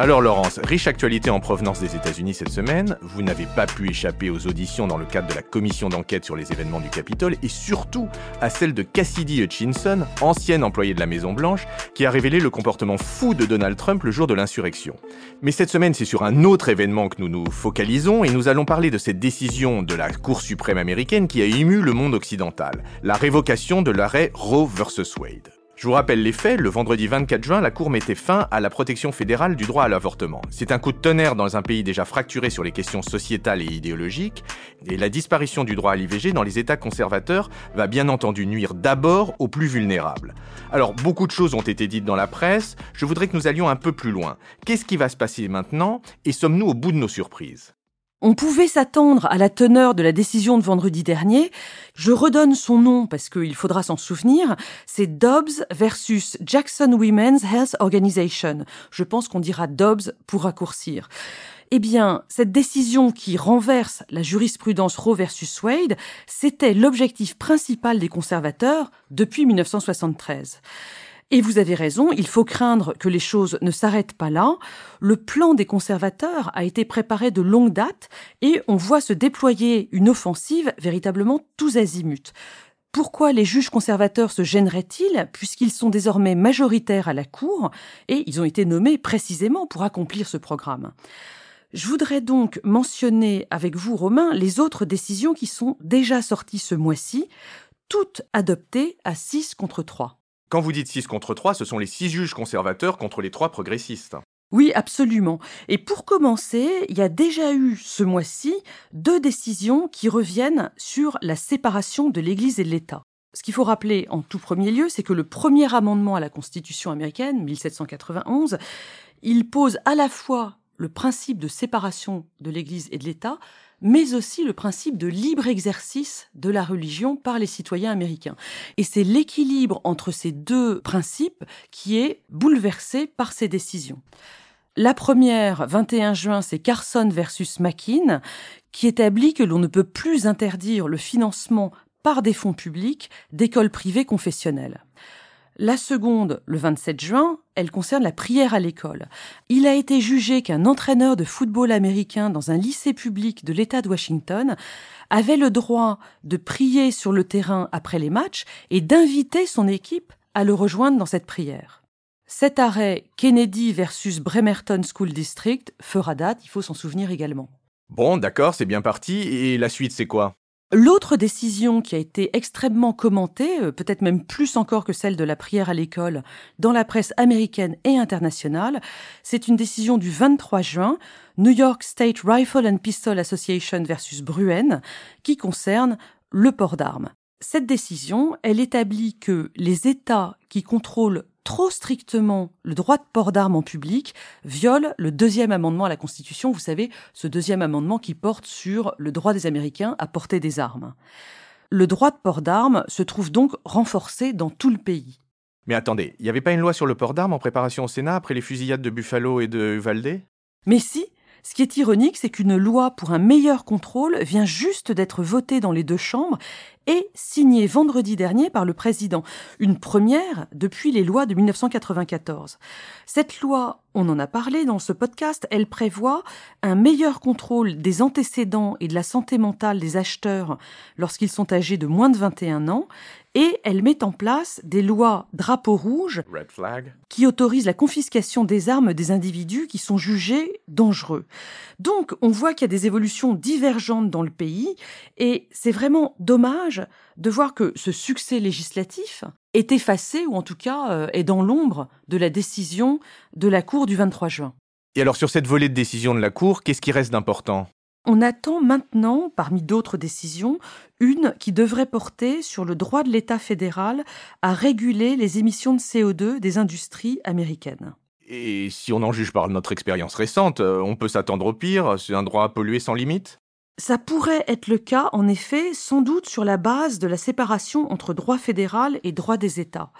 Alors Laurence, riche actualité en provenance des États-Unis cette semaine, vous n'avez pas pu échapper aux auditions dans le cadre de la commission d'enquête sur les événements du Capitole et surtout à celle de Cassidy Hutchinson, ancienne employée de la Maison-Blanche, qui a révélé le comportement fou de Donald Trump le jour de l'insurrection. Mais cette semaine, c'est sur un autre événement que nous nous focalisons et nous allons parler de cette décision de la Cour suprême américaine qui a ému le monde occidental, la révocation de l'arrêt Roe vs Wade. Je vous rappelle les faits, le vendredi 24 juin, la Cour mettait fin à la protection fédérale du droit à l'avortement. C'est un coup de tonnerre dans un pays déjà fracturé sur les questions sociétales et idéologiques, et la disparition du droit à l'IVG dans les États conservateurs va bien entendu nuire d'abord aux plus vulnérables. Alors, beaucoup de choses ont été dites dans la presse, je voudrais que nous allions un peu plus loin. Qu'est-ce qui va se passer maintenant, et sommes-nous au bout de nos surprises? On pouvait s'attendre à la teneur de la décision de vendredi dernier. Je redonne son nom parce qu'il faudra s'en souvenir. C'est Dobbs versus Jackson Women's Health Organization. Je pense qu'on dira Dobbs pour raccourcir. Eh bien, cette décision qui renverse la jurisprudence Roe versus Wade, c'était l'objectif principal des conservateurs depuis 1973. Et vous avez raison, il faut craindre que les choses ne s'arrêtent pas là. Le plan des conservateurs a été préparé de longue date et on voit se déployer une offensive véritablement tous azimuts. Pourquoi les juges conservateurs se gêneraient-ils puisqu'ils sont désormais majoritaires à la Cour et ils ont été nommés précisément pour accomplir ce programme? Je voudrais donc mentionner avec vous, Romain, les autres décisions qui sont déjà sorties ce mois-ci, toutes adoptées à 6 contre 3. Quand vous dites 6 contre 3, ce sont les 6 juges conservateurs contre les 3 progressistes. Oui, absolument. Et pour commencer, il y a déjà eu ce mois-ci deux décisions qui reviennent sur la séparation de l'Église et de l'État. Ce qu'il faut rappeler en tout premier lieu, c'est que le premier amendement à la Constitution américaine, 1791, il pose à la fois le principe de séparation de l'Église et de l'État, mais aussi le principe de libre exercice de la religion par les citoyens américains. Et c'est l'équilibre entre ces deux principes qui est bouleversé par ces décisions. La première, 21 juin, c'est Carson versus McKean, qui établit que l'on ne peut plus interdire le financement par des fonds publics d'écoles privées confessionnelles. La seconde, le 27 juin, elle concerne la prière à l'école. Il a été jugé qu'un entraîneur de football américain dans un lycée public de l'État de Washington avait le droit de prier sur le terrain après les matchs et d'inviter son équipe à le rejoindre dans cette prière. Cet arrêt Kennedy versus Bremerton School District fera date, il faut s'en souvenir également. Bon, d'accord, c'est bien parti. Et la suite, c'est quoi? L'autre décision qui a été extrêmement commentée, euh, peut-être même plus encore que celle de la prière à l'école, dans la presse américaine et internationale, c'est une décision du 23 juin, New York State Rifle and Pistol Association versus Bruen, qui concerne le port d'armes. Cette décision, elle établit que les États qui contrôlent trop strictement le droit de port d'armes en public viole le deuxième amendement à la Constitution, vous savez, ce deuxième amendement qui porte sur le droit des Américains à porter des armes. Le droit de port d'armes se trouve donc renforcé dans tout le pays. Mais attendez, il n'y avait pas une loi sur le port d'armes en préparation au Sénat après les fusillades de Buffalo et de Uvalde? Mais si, ce qui est ironique, c'est qu'une loi pour un meilleur contrôle vient juste d'être votée dans les deux chambres et signée vendredi dernier par le président. Une première depuis les lois de 1994. Cette loi, on en a parlé dans ce podcast, elle prévoit un meilleur contrôle des antécédents et de la santé mentale des acheteurs lorsqu'ils sont âgés de moins de 21 ans et elle met en place des lois drapeau rouge qui autorisent la confiscation des armes des individus qui sont jugés dangereux. Donc on voit qu'il y a des évolutions divergentes dans le pays et c'est vraiment dommage de voir que ce succès législatif est effacé, ou en tout cas euh, est dans l'ombre de la décision de la Cour du 23 juin. Et alors sur cette volée de décision de la Cour, qu'est-ce qui reste d'important? On attend maintenant, parmi d'autres décisions, une qui devrait porter sur le droit de l'État fédéral à réguler les émissions de CO2 des industries américaines. Et si on en juge par notre expérience récente, euh, on peut s'attendre au pire, c'est un droit à polluer sans limite? Ça pourrait être le cas, en effet, sans doute sur la base de la séparation entre droit fédéral et droit des États.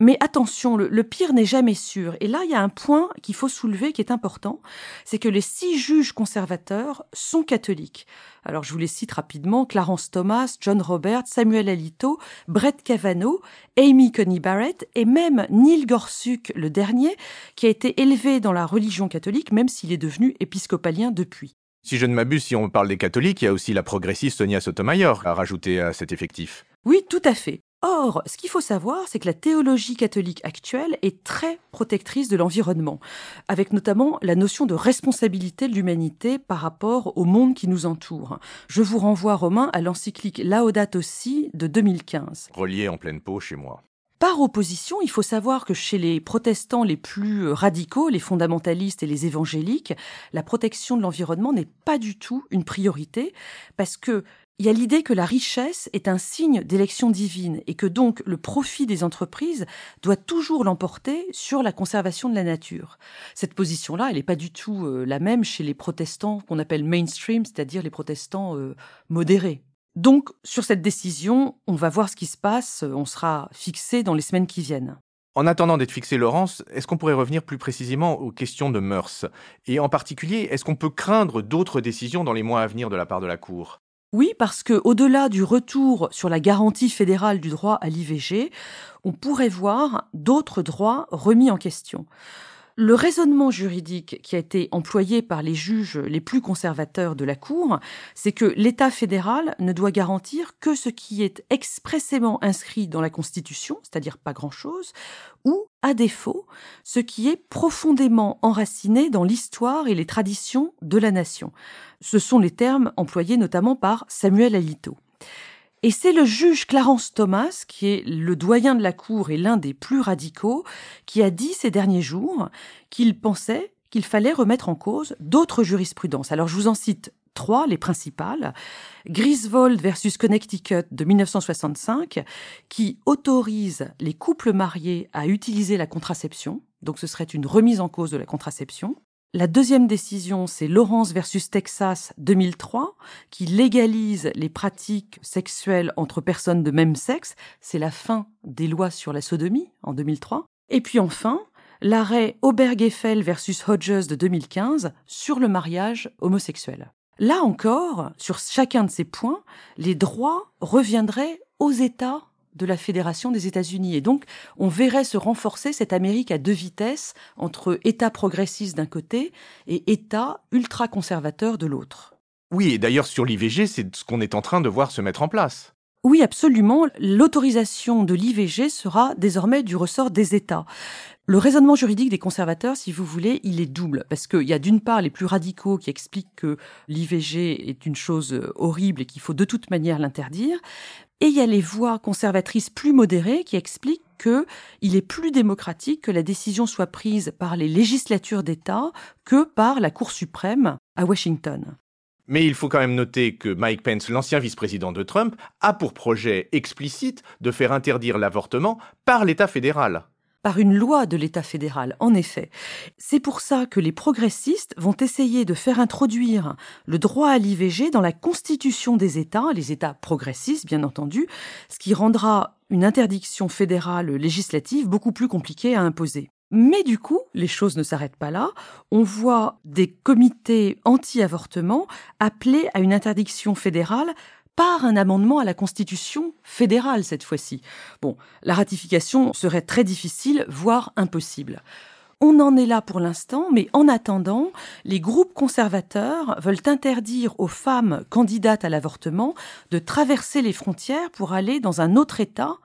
Mais attention, le, pire n'est jamais sûr. Et là, il y a un point qu'il faut soulever qui est important, c'est que les six juges conservateurs sont catholiques. Alors, je vous les cite rapidement, Clarence Thomas, John Roberts, Samuel Alito, Brett Kavanaugh, Amy Coney Barrett et même Neil Gorsuch, le dernier, qui a été élevé dans la religion catholique, même s'il est devenu épiscopalien depuis. Si je ne m'abuse, si on parle des catholiques, il y a aussi la progressiste Sonia Sotomayor à rajouter à cet effectif. Oui, tout à fait. Or, ce qu'il faut savoir, c'est que la théologie catholique actuelle est très protectrice de l'environnement, avec notamment la notion de responsabilité de l'humanité par rapport au monde qui nous entoure. Je vous renvoie, Romain, à l'encyclique Laudato Si de 2015. Relié en pleine peau chez moi. Par opposition, il faut savoir que chez les protestants les plus radicaux, les fondamentalistes et les évangéliques, la protection de l'environnement n'est pas du tout une priorité parce que il y a l'idée que la richesse est un signe d'élection divine et que donc le profit des entreprises doit toujours l'emporter sur la conservation de la nature. Cette position-là, elle n'est pas du tout euh, la même chez les protestants qu'on appelle mainstream, c'est-à-dire les protestants euh, modérés. Donc, sur cette décision, on va voir ce qui se passe, on sera fixé dans les semaines qui viennent. En attendant d'être fixé, Laurence, est-ce qu'on pourrait revenir plus précisément aux questions de mœurs? Et en particulier, est-ce qu'on peut craindre d'autres décisions dans les mois à venir de la part de la Cour? Oui, parce que au-delà du retour sur la garantie fédérale du droit à l'IVG, on pourrait voir d'autres droits remis en question. Le raisonnement juridique qui a été employé par les juges les plus conservateurs de la Cour, c'est que l'État fédéral ne doit garantir que ce qui est expressément inscrit dans la Constitution, c'est-à-dire pas grand-chose, ou, à défaut, ce qui est profondément enraciné dans l'histoire et les traditions de la nation. Ce sont les termes employés notamment par Samuel Alito. Et c'est le juge Clarence Thomas, qui est le doyen de la Cour et l'un des plus radicaux, qui a dit ces derniers jours qu'il pensait qu'il fallait remettre en cause d'autres jurisprudences. Alors je vous en cite trois, les principales. Griswold versus Connecticut de 1965, qui autorise les couples mariés à utiliser la contraception. Donc ce serait une remise en cause de la contraception. La deuxième décision, c'est Lawrence versus Texas 2003, qui légalise les pratiques sexuelles entre personnes de même sexe. C'est la fin des lois sur la sodomie en 2003. Et puis enfin, l'arrêt Obergefell versus Hodges de 2015 sur le mariage homosexuel. Là encore, sur chacun de ces points, les droits reviendraient aux États de la Fédération des États-Unis. Et donc, on verrait se renforcer cette Amérique à deux vitesses entre États progressistes d'un côté et États ultra-conservateurs de l'autre. Oui, et d'ailleurs sur l'IVG, c'est ce qu'on est en train de voir se mettre en place. Oui, absolument. L'autorisation de l'IVG sera désormais du ressort des États. Le raisonnement juridique des conservateurs, si vous voulez, il est double, parce qu'il y a d'une part les plus radicaux qui expliquent que l'IVG est une chose horrible et qu'il faut de toute manière l'interdire, et il y a les voix conservatrices plus modérées qui expliquent qu'il est plus démocratique que la décision soit prise par les législatures d'État que par la Cour suprême à Washington. Mais il faut quand même noter que Mike Pence, l'ancien vice-président de Trump, a pour projet explicite de faire interdire l'avortement par l'État fédéral par une loi de l'État fédéral, en effet. C'est pour ça que les progressistes vont essayer de faire introduire le droit à l'IVG dans la constitution des États, les États progressistes bien entendu, ce qui rendra une interdiction fédérale législative beaucoup plus compliquée à imposer. Mais du coup, les choses ne s'arrêtent pas là. On voit des comités anti-avortement appeler à une interdiction fédérale par un amendement à la Constitution fédérale cette fois-ci. Bon, la ratification serait très difficile, voire impossible. On en est là pour l'instant, mais en attendant, les groupes conservateurs veulent interdire aux femmes candidates à l'avortement de traverser les frontières pour aller dans un autre État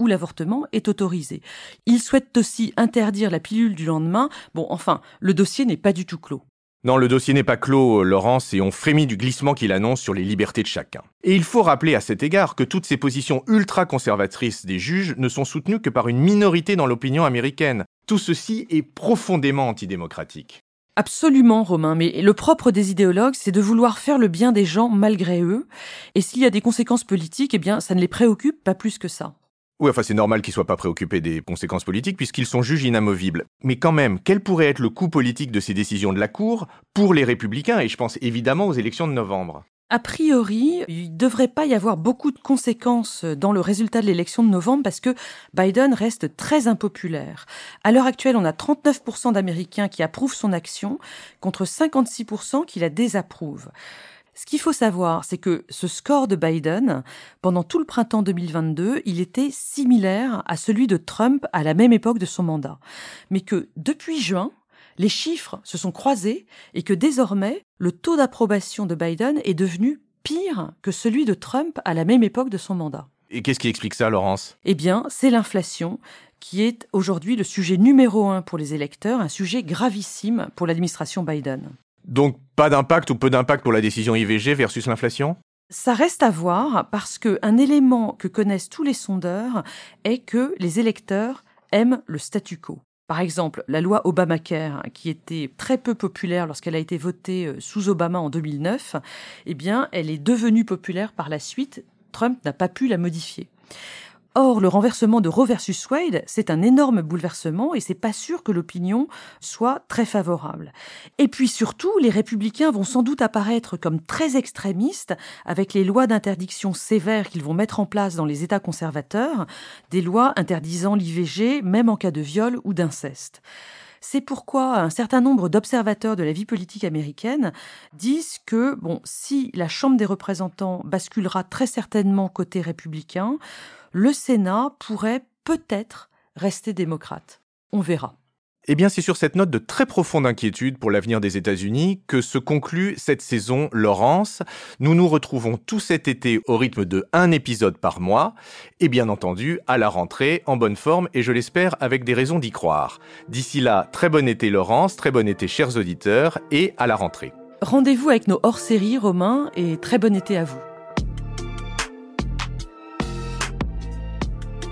où l'avortement est autorisé. Ils souhaitent aussi interdire la pilule du lendemain. Bon, enfin, le dossier n'est pas du tout clos. Non, le dossier n'est pas clos, Laurence, et on frémit du glissement qu'il annonce sur les libertés de chacun. Et il faut rappeler à cet égard que toutes ces positions ultra-conservatrices des juges ne sont soutenues que par une minorité dans l'opinion américaine. Tout ceci est profondément antidémocratique. Absolument, Romain, mais le propre des idéologues, c'est de vouloir faire le bien des gens malgré eux, et s'il y a des conséquences politiques, eh bien, ça ne les préoccupe pas plus que ça. Oui, enfin c'est normal qu'ils soient pas préoccupés des conséquences politiques puisqu'ils sont juges inamovibles. Mais quand même, quel pourrait être le coût politique de ces décisions de la Cour pour les républicains et je pense évidemment aux élections de novembre? A priori, il ne devrait pas y avoir beaucoup de conséquences dans le résultat de l'élection de novembre parce que Biden reste très impopulaire. À l'heure actuelle, on a 39% d'Américains qui approuvent son action contre 56% qui la désapprouvent. Ce qu'il faut savoir, c'est que ce score de Biden, pendant tout le printemps 2022, il était similaire à celui de Trump à la même époque de son mandat. Mais que depuis juin, les chiffres se sont croisés et que désormais, le taux d'approbation de Biden est devenu pire que celui de Trump à la même époque de son mandat. Et qu'est-ce qui explique ça, Laurence? Eh bien, c'est l'inflation qui est aujourd'hui le sujet numéro un pour les électeurs, un sujet gravissime pour l'administration Biden. Donc, pas d'impact ou peu d'impact pour la décision IVG versus l'inflation? Ça reste à voir parce qu'un élément que connaissent tous les sondeurs est que les électeurs aiment le statu quo. Par exemple, la loi Obamacare, qui était très peu populaire lorsqu'elle a été votée euh, sous Obama en 2009, eh bien, elle est devenue populaire par la suite. Trump n'a pas pu la modifier. Or, le renversement de Roe versus Wade, c'est un énorme bouleversement et c'est pas sûr que l'opinion soit très favorable. Et puis surtout, les républicains vont sans doute apparaître comme très extrémistes avec les lois d'interdiction sévères qu'ils vont mettre en place dans les États conservateurs, des lois interdisant l'IVG même en cas de viol ou d'inceste. C'est pourquoi un certain nombre d'observateurs de la vie politique américaine disent que, bon, si la Chambre des représentants basculera très certainement côté républicain, le Sénat pourrait peut-être rester démocrate. On verra. Eh bien, c'est sur cette note de très profonde inquiétude pour l'avenir des États-Unis que se conclut cette saison Laurence. Nous nous retrouvons tout cet été au rythme de un épisode par mois, et bien entendu à la rentrée, en bonne forme, et je l'espère avec des raisons d'y croire. D'ici là, très bon été Laurence, très bon été chers auditeurs, et à la rentrée. Rendez-vous avec nos hors-séries, Romain, et très bon été à vous.